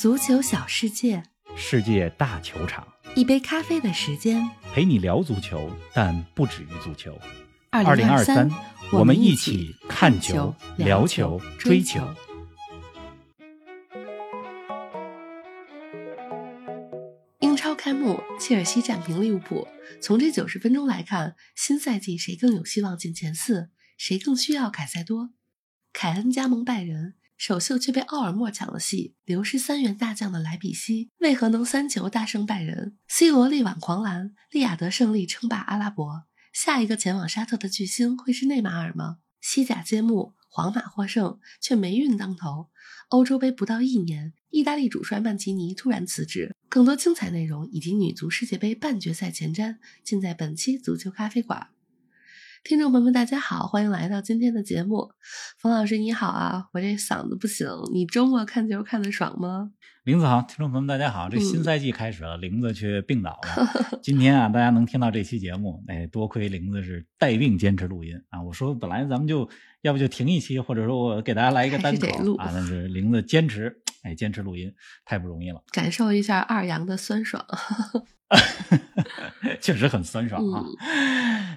足球小世界，世界大球场，一杯咖啡的时间。陪你聊足球，但不止于足球。二零二三，我们一起看球、聊球、追球。英超开幕，切尔西战平利物浦。从这九十分钟来看，新赛季谁更有希望进前四？谁更需要凯塞多？凯恩加盟拜仁，首秀却被奥尔莫抢了戏。流失三员大将的莱比锡为何能三球大胜拜仁？C 罗力挽狂澜，利雅得胜利称霸阿拉伯。下一个前往沙特的巨星会是内马尔吗？西甲揭幕，皇马获胜，却霉运当头。欧洲杯不到一年，意大利主帅曼奇尼突然辞职。更多精彩内容以及女足世界杯半决赛前瞻，尽在本期足球咖啡馆。听众朋友们，大家好，欢迎来到今天的节目。冯老师你好啊，我这嗓子不行，你周末看球看得爽吗？林子好，听众朋友们，大家好！这嗯新赛季开始了，玲子却病倒了。今天啊，大家能听到这期节目，哎，多亏玲子是带病坚持录音啊。我说本来咱们就要不就停一期，或者说我给大家来一个单口还是得录啊，但 是玲子坚持，哎，坚持录音太不容易了，感受一下二阳的酸爽。确实很酸爽啊。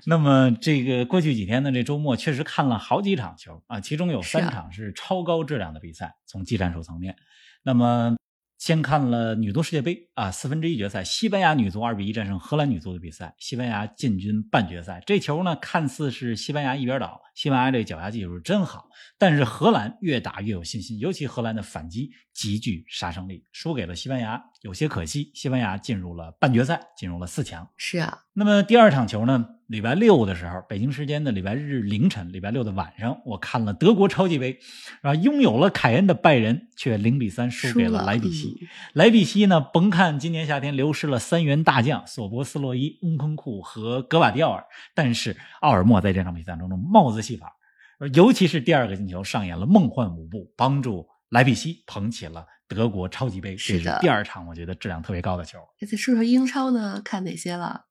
那么这个过去几天呢，这周末确实看了好几场球啊，其中有三场是超高质量的比赛，从技战术层面。那么先看了女足世界杯啊四分之一决赛，西班牙女足二比一战胜荷兰女足的比赛，西班牙进军半决赛。这球呢，看似是西班牙一边倒，西班牙这脚下技术真好，但是荷兰越打越有信心，尤其荷兰的反击极具杀伤力，输给了西班牙，有些可惜。西班牙进入了半决赛，进入了四强。是啊，那么第二场球呢？礼拜六的时候，北京时间的礼拜日凌晨，礼拜六的晚上，我看了德国超级杯，啊，拥有了凯恩的拜仁却零比三输给了莱比锡。嗯莱比锡呢，甭看今年夏天流失了三员大将索博斯洛伊、翁昆库和格瓦迪奥尔，但是奥尔默在这场比赛当中帽子戏法，尤其是第二个进球上演了梦幻舞步，帮助莱比锡捧起了德国超级杯。是的这是第二场我觉得质量特别高的球。再说说英超呢，看哪些了？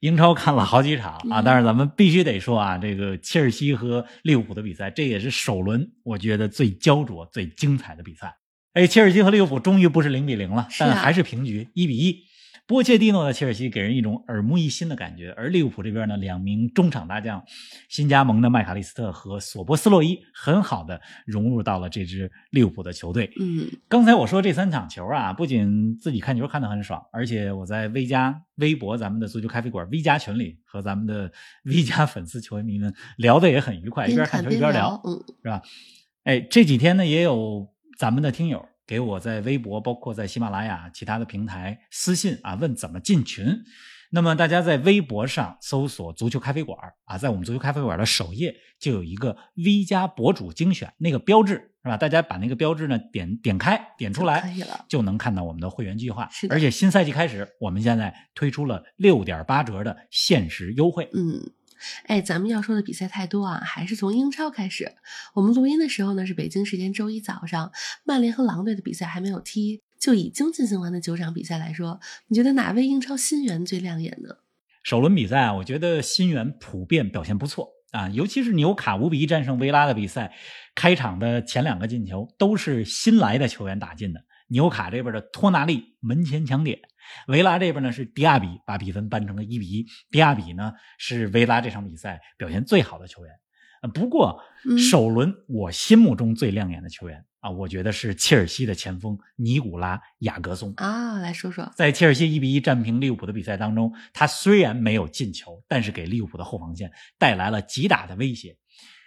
英超看了好几场啊，嗯但是咱们必须得说啊，这个切尔西和利物浦的比赛，这也是首轮我觉得最焦灼、最精彩的比赛。哎，切尔西和利物浦终于不是零比零了，但还是平局，一比一。波切蒂诺的切尔西给人一种耳目一新的感觉，而利物浦这边呢，两名中场大将新加盟的麦卡利斯特和索波斯洛伊很好的融入到了这支利物浦的球队。嗯，刚才我说这三场球啊，不仅自己看球看得很爽，而且我在 V 加微博咱们的足球咖啡馆 V 加群里和咱们的 V 加粉丝球迷们聊得也很愉快，一边看球一边聊，嗯，是吧？哎，这几天呢也有咱们的听友给我在微博，包括在喜马拉雅其他的平台私信啊，问怎么进群。那么大家在微博上搜索“足球咖啡馆”啊，在我们足球咖啡馆的首页就有一个 V 加博主精选那个标志，是吧？大家把那个标志呢点点开，点出可来以了。就能看到我们的会员计划是。的而且新赛季开始，我们现在推出了六点八折的限时优惠。嗯，哎，咱们要说的比赛太多啊，还是从英超开始。我们录音的时候呢是北京时间周一早上，曼联和狼队的比赛还没有踢，就已经进行完的九场比赛来说，你觉得哪位英超新援最亮眼呢？首轮比赛啊，我觉得新援普遍表现不错啊，尤其是纽卡五比一战胜维拉的比赛，开场的前两个进球都是新来的球员打进的。纽卡这边的托纳利门前抢点，维拉这边呢是迪亚比把比分扳成了一比一。迪亚比呢是维拉这场比赛表现最好的球员。呃不过嗯首轮我心目中最亮眼的球员啊，我觉得是切尔西的前锋尼古拉雅格松。啊，来说说。在切尔西一比一战平利物浦的比赛当中，他虽然没有进球，但是给利物浦的后防线带来了极大的威胁。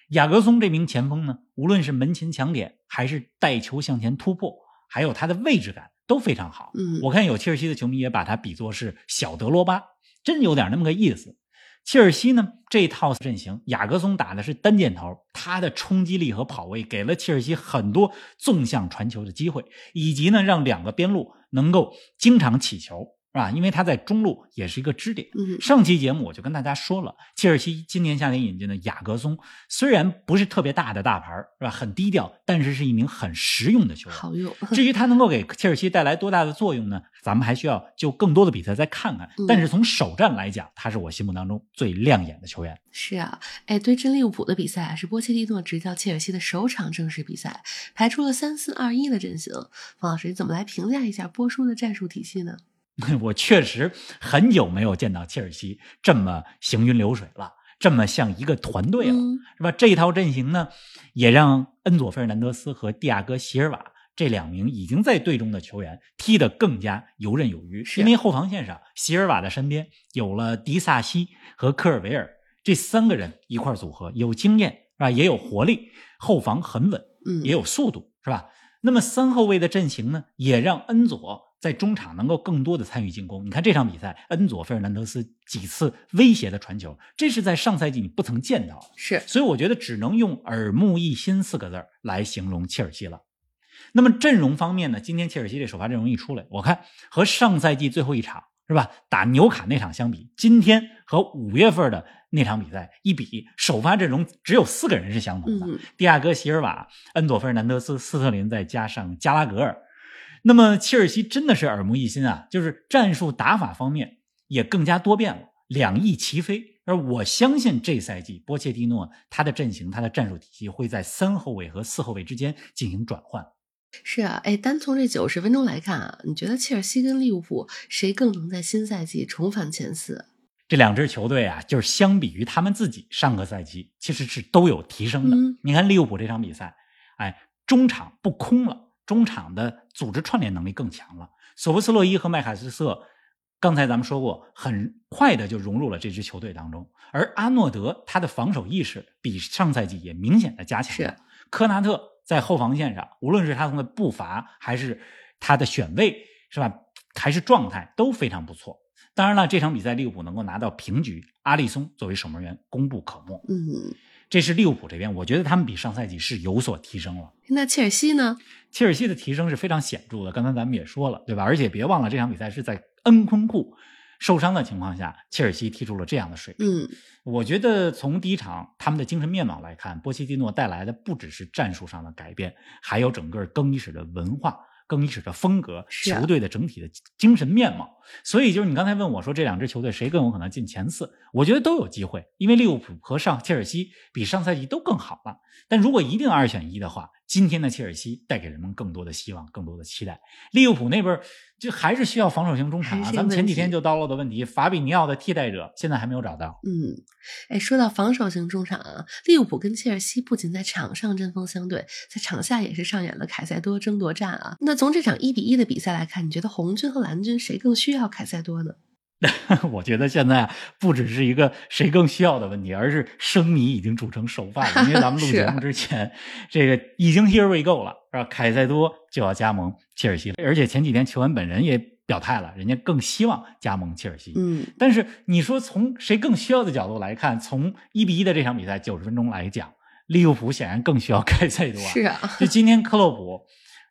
雅格松这名前锋呢，无论是门前抢点，还是带球向前突破，还有他的位置感都非常好。嗯我看有切尔西的球迷也把他比作是小德罗巴，真有点那么个意思。切尔西呢这套阵型，雅各松打的是单箭头，他的冲击力和跑位给了切尔西很多纵向传球的机会，以及呢让两个边路能够经常起球。是吧？因为他在中路也是一个支点。嗯，上期节目我就跟大家说了，切尔西今年夏天引进的雅格松，虽然不是特别大的大牌，是吧？很低调，但是是一名很实用的球员。好用。至于他能够给切尔西带来多大的作用呢？咱们还需要就更多的比赛再看看。但是从首战来讲，他是我心目当中最亮眼的球员。是啊，哎，对阵利物浦的比赛是波切蒂诺执教切尔西的首场正式比赛，排出了三四二一的阵型。方老师，你怎么来评价一下波叔的战术体系呢？我确实很久没有见到切尔西这么行云流水了，这么像一个团队了，是吧？这一套阵型呢，也让恩佐·费尔南德斯和蒂亚戈·席尔瓦这两名已经在队中的球员踢得更加游刃有余。因为后防线上，席尔瓦的身边有了迪萨西和科尔维尔这三个人一块组合，有经验是吧？也有活力，后防很稳，嗯，也有速度，是吧？那么三后卫的阵型呢，也让恩佐。在中场能够更多的参与进攻。你看这场比赛，恩佐·费尔南德斯几次威胁的传球，这是在上赛季你不曾见到的。是，所以我觉得只能用耳目一新四个字来形容切尔西了。那么阵容方面呢？今天切尔西这首发阵容一出来，我看和上赛季最后一场是吧打纽卡那场相比，今天和五月份的那场比赛一比，首发阵容只有四个人是相同的：迪亚戈·席尔瓦、恩佐·费尔南德斯、斯特林，再加上加拉格尔。那么切尔西真的是耳目一新啊，就是战术打法方面也更加多变了，两翼齐飞。而我相信这赛季波切蒂诺他的阵型、他的战术体系会在三后卫和四后卫之间进行转换。是啊，哎，单从这九十分钟来看啊，你觉得切尔西跟利物浦谁更能在新赛季重返前四？这两支球队啊，就是相比于他们自己上个赛季，其实是都有提升的。你看利物浦这场比赛，哎，中场不空了。中场的组织串联能力更强了。索布斯洛伊和麦卡斯瑟，刚才咱们说过，很快的就融入了这支球队当中。而阿诺德他的防守意识比上赛季也明显的加强了。科纳特在后防线上，无论是他的步伐，还是他的选位，是吧？还是状态都非常不错。当然了，这场比赛利物浦能够拿到平局，阿利松作为守门员功不可没。嗯。这是利物浦这边，我觉得他们比上赛季是有所提升了。那切尔西呢？切尔西的提升是非常显著的。刚才咱们也说了，对吧？而且别忘了，这场比赛是在恩昆库受伤的情况下，切尔西踢出了这样的水平。嗯，我觉得从第一场他们的精神面貌来看，波切蒂诺带来的不只是战术上的改变，还有整个更衣室的文化。更衣室的风格，球队的整体的精神面貌，所以就是你刚才问我说这两支球队谁更有可能进前四，我觉得都有机会，因为利物浦和上切尔西比上赛季都更好了。但如果一定二选一的话，今天的切尔西带给人们更多的希望，更多的期待。利物浦那边就还是需要防守型中场啊。咱们前几天就叨唠的问题，法比尼奥的替代者现在还没有找到。嗯，哎，说到防守型中场啊，利物浦跟切尔西不仅在场上针锋相对，在场下也是上演了凯塞多争夺战啊。那从这场一比一的比赛来看，你觉得红军和蓝军谁更需要凯塞多呢？我觉得现在不只是一个谁更需要的问题，而是生米已经煮成熟饭了。因为咱们录 节目之前，这个已经 here we go 了，是吧？凯塞多就要加盟切尔西了，而且前几天球员本人也表态了，人家更希望加盟切尔西。嗯，但是你说从谁更需要的角度来看，从一比一的这场比赛九十分钟来讲，利物浦显然更需要 凯塞多。是啊，就今天克洛普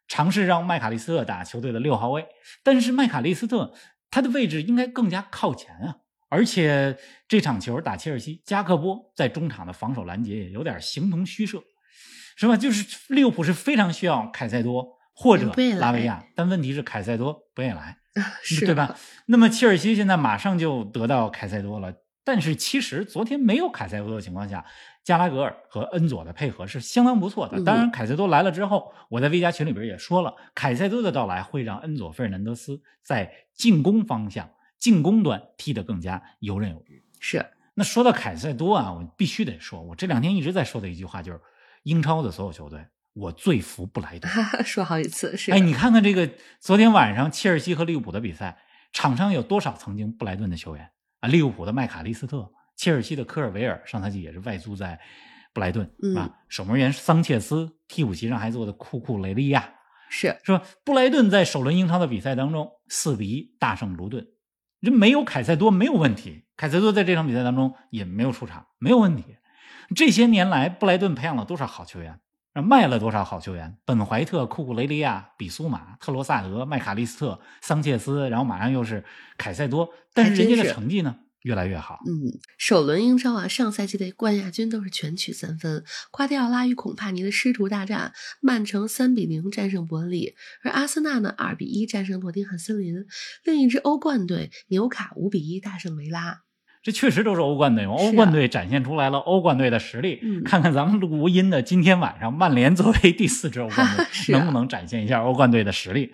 尝试让麦卡利斯特打球队的六号位，但是麦卡利斯特。他的位置应该更加靠前啊，而且这场球打切尔西，加克波在中场的防守拦截也有点形同虚设，是吧？就是利物浦是非常需要凯塞多或者拉维亚，但问题是凯塞多不愿意来，对吧？那么切尔西现在马上就得到凯塞多了，但是其实昨天没有凯塞多的情况下，加拉格尔和恩佐的配合是相当不错的。当然，凯塞多来了之后，我在 V 加群里边也说了，凯塞多的到来会让恩佐费尔南德斯在进攻方向、进攻端踢得更加游刃有余。是，那说到凯塞多啊，我必须得说，我这两天一直在说的一句话就是：英超的所有球队，我最服布莱顿。说好几次是。哎，你看看这个昨天晚上切尔西和利物浦的比赛，场上有多少曾经布莱顿的球员啊？利物浦的麦卡利斯特，切尔西的科尔维尔，上赛季也是外租在布莱顿啊。守门员桑切斯，替补席上还坐的库库雷利亚。是是吧？布莱顿在首轮英超的比赛当中四比一大胜卢顿，这没有凯塞多没有问题。凯塞多在这场比赛当中也没有出场，没有问题。这些年来，布莱顿培养了多少好球员？卖了多少好球员？本怀特、库库雷利亚、比苏马、特罗萨德、麦卡利斯特、桑切斯，然后马上又是凯塞多，但是人家的成绩呢？越来越好。嗯，首轮英超啊，上赛季的冠亚军都是全取三分。瓜迪奥拉与孔帕尼的师徒大战，曼城三比零战胜伯恩利，而阿森纳呢二比一战胜诺丁汉森林。另一支欧冠队纽卡五比一大胜维拉。这确实都是欧冠队欧冠队展现出来了欧冠队的实力。看看咱们录音的今天晚上，曼联作为第四支欧冠队，能不能展现一下欧冠队的实力？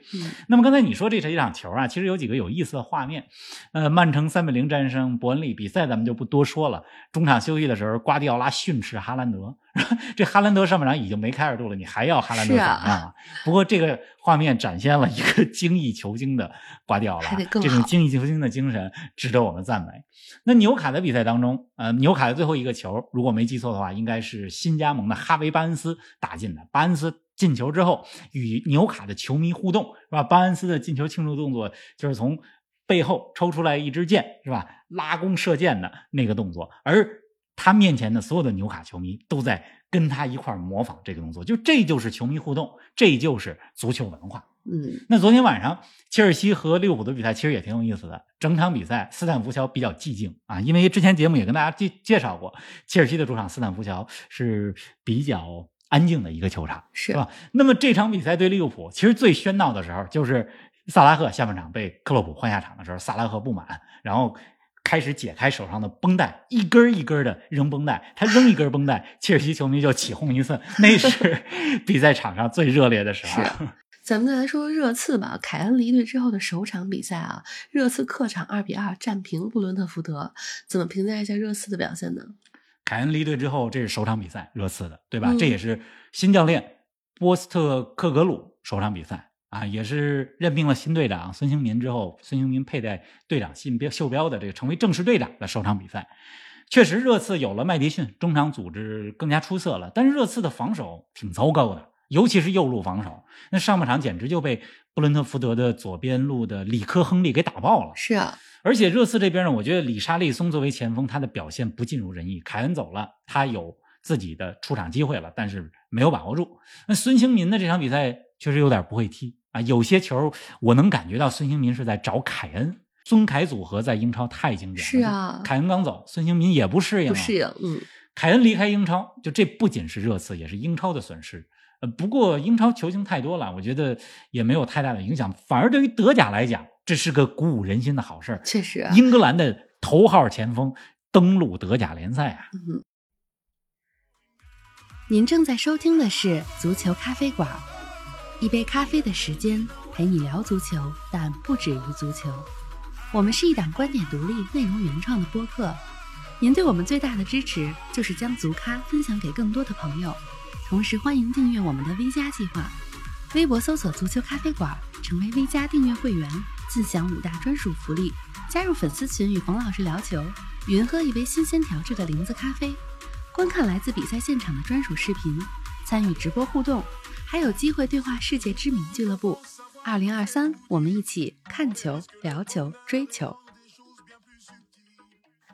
那么刚才你说这是一场球啊，其实有几个有意思的画面。呃，曼城三比零战胜伯恩利，比赛咱们就不多说了。中场休息的时候，瓜迪奥拉训斥哈兰德。这哈兰德上半场已经没开二度了，你还要哈兰德怎么样啊？不过这个画面展现了一个精益求精的瓜迪奥拉，这种精益求精的精神值得我们赞美。那纽卡的比赛当中，呃，纽卡的最后一个球，如果没记错的话，应该是新加盟的哈维巴恩斯打进的。巴恩斯进球之后，与纽卡的球迷互动，是吧？巴恩斯的进球庆祝动作就是从背后抽出来一支箭，是吧？拉弓射箭的那个动作，而。他面前的所有的纽卡球迷都在跟他一块模仿这个动作，就这就是球迷互动，这就是足球文化。嗯，那昨天晚上切尔西和利物浦的比赛其实也挺有意思的。整场比赛斯坦福桥比较寂静啊，因为之前节目也跟大家介介绍过，切尔西的主场斯坦福桥是比较安静的一个球场，是吧？那么这场比赛对利物浦，其实最喧闹的时候就是萨拉赫下半场被克洛普换下场的时候，萨拉赫不满，然后。开始解开手上的绷带，一根一根的扔绷带。他扔一根绷带，切尔西球迷就起哄一次，那是 比赛场上最热烈的时候。咱们再来说说热刺吧。凯恩离队之后的首场比赛啊，热刺客场二比二战平布伦特福德。怎么评价一下热刺的表现呢？凯恩离队之后，这是首场比赛，热刺的，对吧？这也是新教练波斯特克格鲁首场比赛。啊，也是任命了新队长孙兴民之后，孙兴民佩戴队长信标袖标的这个成为正式队长的首场比赛，确实热刺有了麦迪逊，中场组织更加出色了。但是热刺的防守挺糟糕的，尤其是右路防守，那上半场简直就被布伦特福德的左边路的里科亨利给打爆了。是啊，而且热刺这边呢，我觉得里沙利松作为前锋，他的表现不尽如人意。凯恩走了，他有自己的出场机会了，但是没有把握住。那孙兴民的这场比赛确实有点不会踢。啊，有些球我能感觉到孙兴民是在找凯恩，孙凯组合在英超太经典了。是啊，凯恩刚走，孙兴民也不适应。不适应，嗯。凯恩离开英超，就这不仅是热刺，也是英超的损失。呃，不过英超球星太多了，我觉得也没有太大的影响，反而对于德甲来讲，这是个鼓舞人心的好事儿。确实，英格兰的头号前锋登陆德甲联赛啊。嗯。您正在收听的是足球咖啡馆。一杯咖啡的时间陪你聊足球，但不止于足球。我们是一档观点独立、内容原创的播客。您对我们最大的支持就是将足咖分享给更多的朋友，同时欢迎订阅我们的 V 加计划。微博搜索“足球咖啡馆”，成为 V 加订阅会员，自享五大专属福利：加入粉丝群与冯老师聊球，云喝一杯新鲜调制的零子咖啡，观看来自比赛现场的专属视频，参与直播互动。还有机会对话世界知名俱乐部。二零二三，我们一起看球、聊球、追球。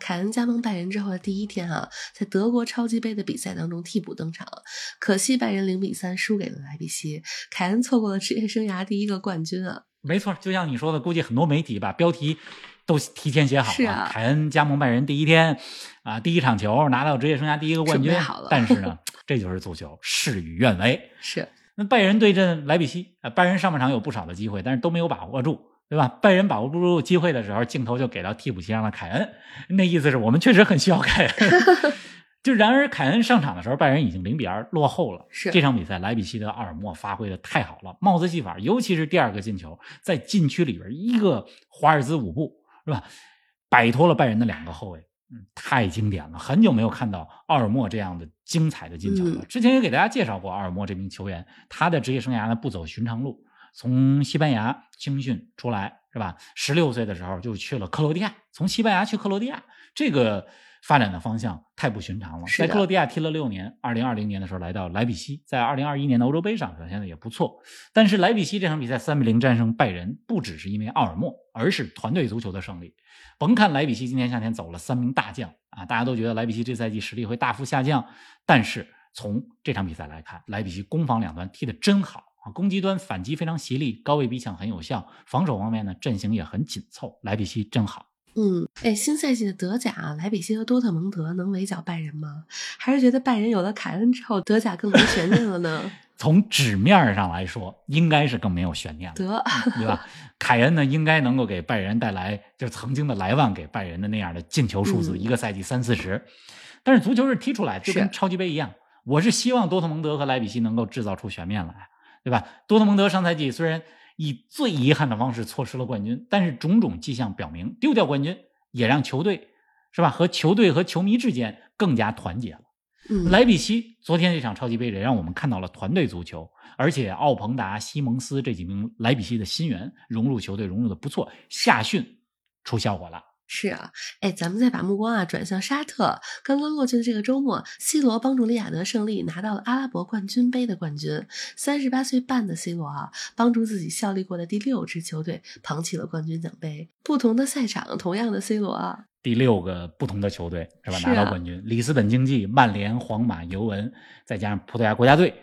凯恩加盟拜仁之后的第一天啊，在德国超级杯的比赛当中替补登场，可惜拜仁零比三输给了莱比锡，凯恩错过了职业生涯第一个冠军啊。没错，就像你说的，估计很多媒体把标题都提前写好了。凯恩加盟拜仁第一天啊，第一场球拿到职业生涯第一个冠军，但是呢，这就是足球，事与愿违。是。那拜仁对阵莱比锡啊，拜仁上半场有不少的机会，但是都没有把握住，对吧？拜仁把握不住机会的时候，镜头就给到替补席上的凯恩，那意思是我们确实很需要凯恩。就然而凯恩上场的时候，拜仁已经零比二落后了。是这场比赛，莱比锡的奥尔莫发挥的太好了，帽子戏法，尤其是第二个进球，在禁区里边一个华尔兹舞步，是吧？摆脱了拜仁的两个后卫。太经典了，很久没有看到奥尔莫这样的精彩的进球了。之前也给大家介绍过奥尔莫这名球员，他的职业生涯呢不走寻常路，从西班牙青训出来是吧？十六岁的时候就去了克罗地亚，从西班牙去克罗地亚，这个发展的方向太不寻常了。在克罗地亚踢了六年，二零二零年的时候来到莱比锡，在二零二一年的欧洲杯上表现的也不错。但是莱比锡这场比赛三比零战胜拜仁，不只是因为奥尔默，而是团队足球的胜利。甭看莱比锡今年夏天走了三名大将啊，大家都觉得莱比锡这赛季实力会大幅下降，但是从这场比赛来看，莱比锡攻防两端踢得真好啊！攻击端反击非常犀利，高位逼抢很有效；防守方面呢，阵型也很紧凑。莱比锡真好。嗯，哎，新赛季的德甲，莱比锡和多特蒙德能围剿拜仁吗？还是觉得拜仁有了凯恩之后，德甲更没悬念了呢？从纸面上来说，应该是更没有悬念了，得，对吧？凯恩呢，应该能够给拜仁带来就曾经的莱万给拜仁的那样的进球数字，嗯一个赛季三四十。但是足球是踢出来，就跟超级杯一样，我是希望多特蒙德和莱比锡能够制造出悬念来，对吧？多特蒙德上赛季虽然以最遗憾的方式错失了冠军，但是种种迹象表明，丢掉冠军也让球队是吧和球队和球迷之间更加团结了。嗯，莱比锡昨天这场超级杯也让我们看到了团队足球，而且奥彭达、西蒙斯这几名莱比锡的新援融入球队融入的不错，夏训出效果了。是啊，哎，咱们再把目光啊转向沙特。刚刚过去的这个周末，C 罗帮助利雅得胜利拿到了阿拉伯冠军杯的冠军。三十八岁半的 C 罗啊，帮助自己效力过的第六支球队捧起了冠军奖杯。不同的赛场，同样的 C 罗啊，第六个不同的球队是吧？是啊拿到冠军，里斯本竞技、曼联、皇马、尤文，再加上葡萄牙国家队，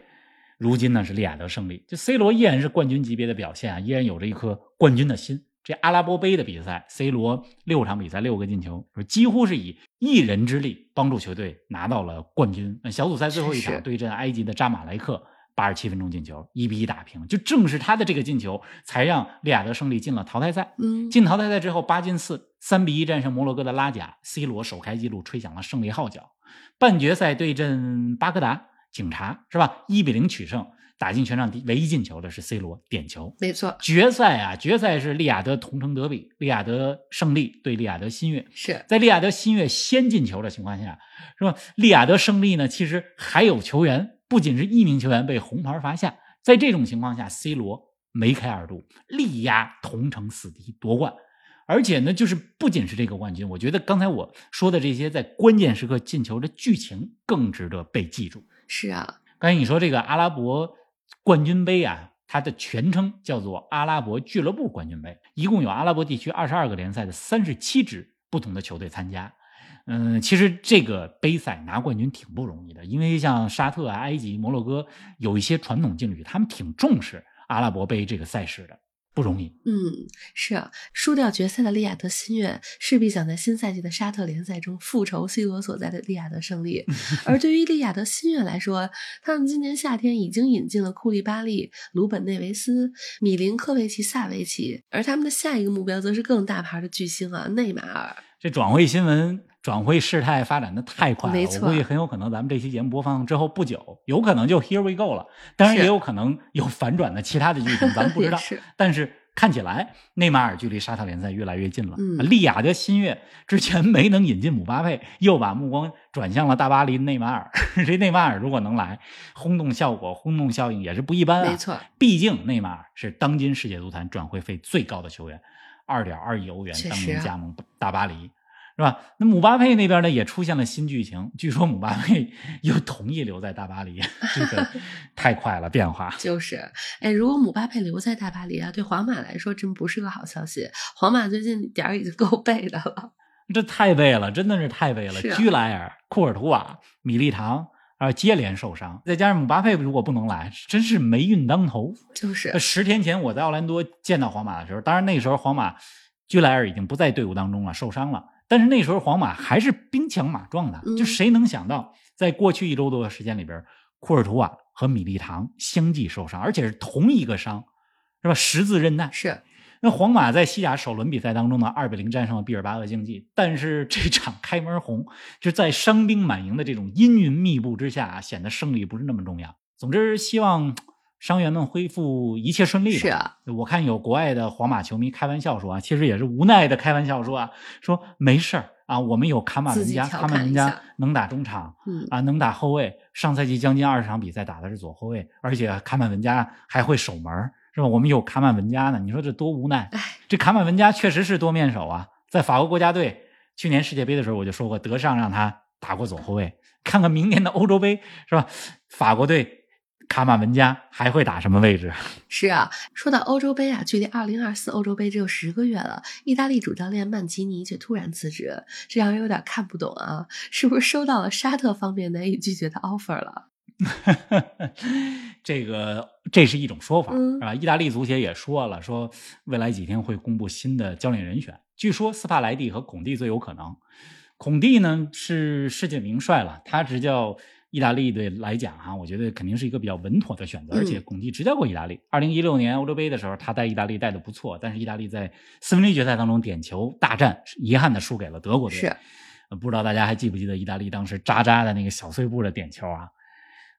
如今呢是利雅得胜利。就 C 罗依然是冠军级别的表现啊，依然有着一颗冠军的心。这阿拉伯杯的比赛，C 罗六场比赛六个进球，几乎是以一人之力帮助球队拿到了冠军。那小组赛最后一场对阵埃及的扎马莱克，八十七分钟进球，一比一打平。就正是他的这个进球，才让利雅得胜利进了淘汰赛。嗯，进淘汰赛之后，八进四，三比一战胜摩洛哥的拉贾，C 罗首开纪录，吹响了胜利号角。半决赛对阵巴格达警察是吧？一比零取胜，打进全场第唯一进球的是 C 罗点球。没错，决赛啊，决赛是利雅得同城德比，利雅得胜利对利雅得新月。是在利雅得新月先进球的情况下，是吧？利雅得胜利呢，其实还有球员，不仅是一名球员被红牌罚下，在这种情况下，C 罗梅开二度，力压同城死敌夺冠。而且呢，就是不仅是这个冠军，我觉得刚才我说的这些在关键时刻进球的剧情更值得被记住。是啊，刚才你说这个阿拉伯冠军杯啊，它的全称叫做阿拉伯俱乐部冠军杯，一共有阿拉伯地区二十二个联赛的三十七支不同的球队参加。嗯，其实这个杯赛拿冠军挺不容易的，因为像沙特啊、埃及、摩洛哥有一些传统劲旅，他们挺重视阿拉伯杯这个赛事的，不容易。嗯，是啊，输掉决赛的利雅得新月势必想在新赛季的沙特联赛中复仇 C 罗所在的利雅得胜利。而对于利雅得新月来说，他们今年夏天已经引进了库利巴利、鲁本内维斯、米林科维奇、萨维奇，而他们的下一个目标则是更大牌的巨星啊，内马尔。这转会新闻、转会事态发展的太快了，没错我估计很有可能咱们这期节目播放之后不久，有可能就 Here we go 了。当然也有可能有反转的其他的剧情，咱们不知道 是。但是看起来内马尔距离沙特联赛越来越近了。嗯利雅得新月之前没能引进姆巴佩，又把目光转向了大巴黎内马尔。这内马尔如果能来，轰动效果、轰动效应也是不一般啊。没错，毕竟内马尔是当今世界足坛转会费最高的球员，二点二亿欧元当年加盟大巴黎，是吧？那姆巴佩那边呢也出现了新剧情，据说姆巴佩 又同意留在大巴黎，这个 太快了变化。就是，哎，如果姆巴佩留在大巴黎啊，对皇马来说真不是个好消息。皇马最近点儿已经够背的了。这太背了，真的是太背了。居莱尔、库尔图瓦、米利唐啊接连受伤，再加上姆巴佩如果不能来，真是霉运当头。就是呃，十天前我在奥兰多见到皇马的时候，当然那时候皇马居莱尔已经不在队伍当中了，受伤了。但是那时候皇马还是兵强马壮的，嗯就谁能想到，在过去一周多的时间里边，库尔图瓦和米利唐相继受伤，而且是同一个伤，是吧？十字韧带。是，那皇马在西甲首轮比赛当中呢，二比零战胜了毕尔巴鄂竞技，但是这场开门红就在伤兵满营的这种阴云密布之下啊，显得胜利不是那么重要。总之，希望伤员们恢复一切顺利。是啊，我看有国外的皇马球迷开玩笑说啊，其实也是无奈的开玩笑说啊，说没事儿啊，我们有卡马文加，卡马文加能打中场嗯，啊，能打后卫。上赛季将近二十场比赛打的是左后卫，而且卡马文加还会守门儿，是吧？我们有卡马文加呢，你说这多无奈。哎，这卡马文加确实是多面手啊，在法国国家队去年世界杯的时候，我就说过，德尚让他打过左后卫，看看明年的欧洲杯是吧？法国队卡马文加还会打什么位置？是啊。说到欧洲杯啊，距离二零二四欧洲杯只有十个月了，意大利主教练曼奇尼却突然辞职，这让人有点看不懂啊，是不是收到了沙特方面难以拒绝的 offer 了？这个这是一种说法，嗯是吧？意大利足协也说了，说未来几天会公布新的教练人选，据说斯帕莱蒂和孔蒂最有可能。孔蒂呢是世界名帅了，他执教意大利队来讲哈、我觉得肯定是一个比较稳妥的选择。嗯而且孔蒂执教过意大利，二零一六年欧洲杯的时候，他带意大利带的不错，但是意大利在四分之一决赛当中点球大战，遗憾的输给了德国队。是呃不知道大家还记不记得意大利当时渣渣的那个小碎步的点球啊？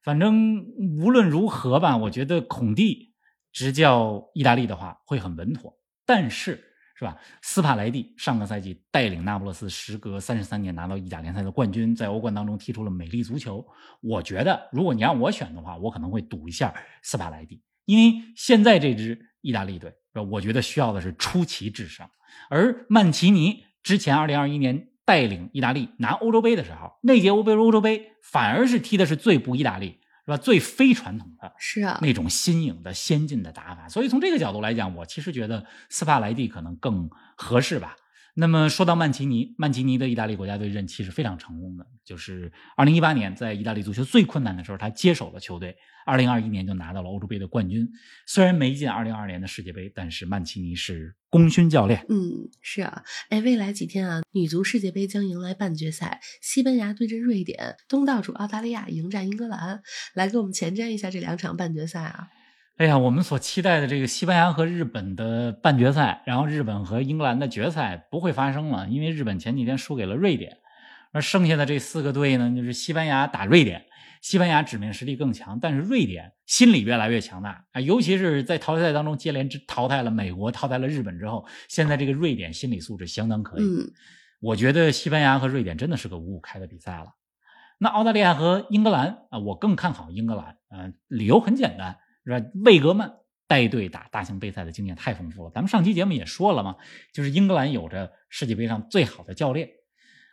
反正无论如何吧，我觉得孔蒂执教意大利的话会很稳妥，但是是吧？斯帕莱蒂上个赛季带领那不勒斯时隔三十三年拿到意甲联赛的冠军，在欧冠当中踢出了美丽足球。我觉得如果你让我选的话，我可能会赌一下斯帕莱蒂，因为现在这支意大利队，我觉得需要的是出奇制胜。而曼奇尼之前二零二一年带领意大利拿欧洲杯的时候，那届欧洲杯欧洲杯反而是踢的是最不意大利，是吧？最非传统的是啊，那种新颖的、先进的打法。所以从这个角度来讲，我其实觉得斯帕莱蒂可能更合适吧。那么说到曼奇尼，曼奇尼的意大利国家队任期是非常成功的，就是二零一八年在意大利足球最困难的时候，他接手了球队，二零二一年就拿到了欧洲杯的冠军。虽然没进二零二二年的世界杯，但是曼奇尼是功勋教练。嗯，是啊，哎，未来几天啊，女足世界杯将迎来半决赛，西班牙对阵瑞典，东道主澳大利亚迎战英格兰，来给我们前瞻一下这两场半决赛啊。哎呀，我们所期待的这个西班牙和日本的半决赛，然后日本和英格兰的决赛不会发生了，因为日本前几天输给了瑞典，而剩下的这四个队呢，就是西班牙打瑞典，西班牙纸面实力更强，但是瑞典心理越来越强大啊，尤其是在淘汰赛当中接连淘汰了美国、淘汰了日本之后，现在这个瑞典心理素质相当可以。嗯，我觉得西班牙和瑞典真的是个五五开的比赛了。那澳大利亚和英格兰啊，我更看好英格兰。呃，理由很简单，是吧？魏格曼带队打大型杯赛的经验太丰富了。咱们上期节目也说了嘛，就是英格兰有着世界杯上最好的教练。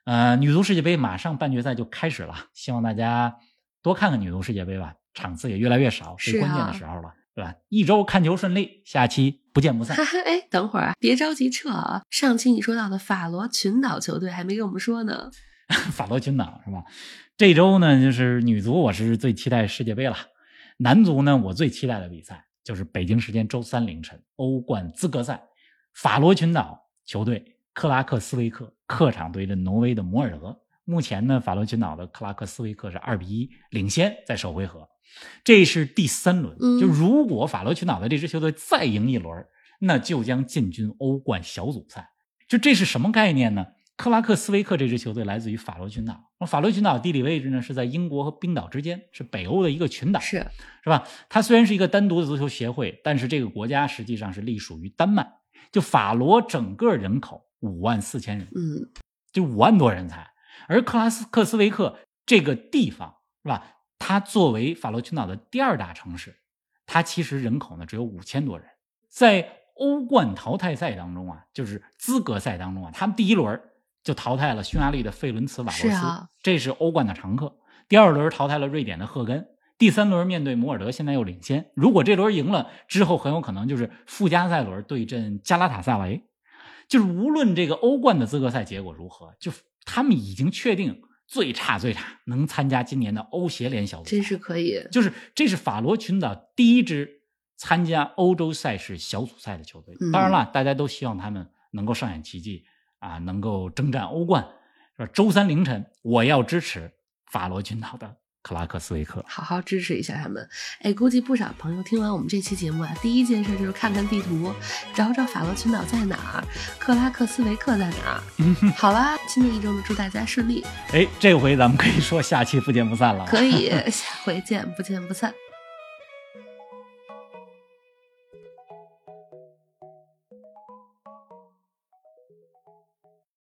呃，女足世界杯马上半决赛就开始了，希望大家多看看女足世界杯吧，场次也越来越少，是最关键的啊时候了，对吧？一周看球顺利，下期不见不散哈。哈，哎，等会儿啊，别着急撤啊。上期你说到的法罗群岛球队还没跟我们说呢。法罗群岛是吧？这周呢，就是女足，我是最期待世界杯了。男足呢，我最期待的比赛就是北京时间周三凌晨欧冠资格赛，法罗群岛球队克拉克斯维克客场对阵挪威的摩尔德。目前呢，法罗群岛的克拉克斯维克是二比一领先，在首回合，这是第三轮。嗯就如果法罗群岛的这支球队再赢一轮，那就将进军欧冠小组赛。就这是什么概念呢？克拉克斯维克这支球队来自于法罗群岛，那法罗群岛地理位置呢是在英国和冰岛之间，是北欧的一个群岛，是，是吧？它虽然是一个单独的足球协会，但是这个国家实际上是隶属于丹麦。就法罗整个人口五万四千人，嗯，就五万多人才，而克拉斯克斯维克这个地方是吧？它作为法罗群岛的第二大城市，它其实人口呢只有五千多人，在欧冠淘汰赛当中啊，就是资格赛当中啊，他们第一轮就淘汰了匈牙利的费伦茨瓦罗斯，是啊这是欧冠的常客。第二轮淘汰了瑞典的赫根，第三轮面对摩尔德，现在又领先。如果这轮赢了之后，很有可能就是附加赛轮对阵加拉塔萨雷。就是无论这个欧冠的资格赛结果如何，就他们已经确定最差最差能参加今年的欧协联小组赛。真是可以。就是这是法罗群岛第一支参加欧洲赛事小组赛的球队。嗯当然了，大家都希望他们能够上演奇迹啊，能够征战欧冠。说？周三凌晨，我要支持法罗群岛的克拉克斯维克。好好支持一下他们。哎，估计不少朋友听完我们这期节目啊，第一件事就是看看地图，找找法罗群岛在哪儿，克拉克斯维克在哪儿。好啦，新的一周呢，祝大家顺利，哎，这回咱们可以说下期不见不散了。可以 下回见，不见不散。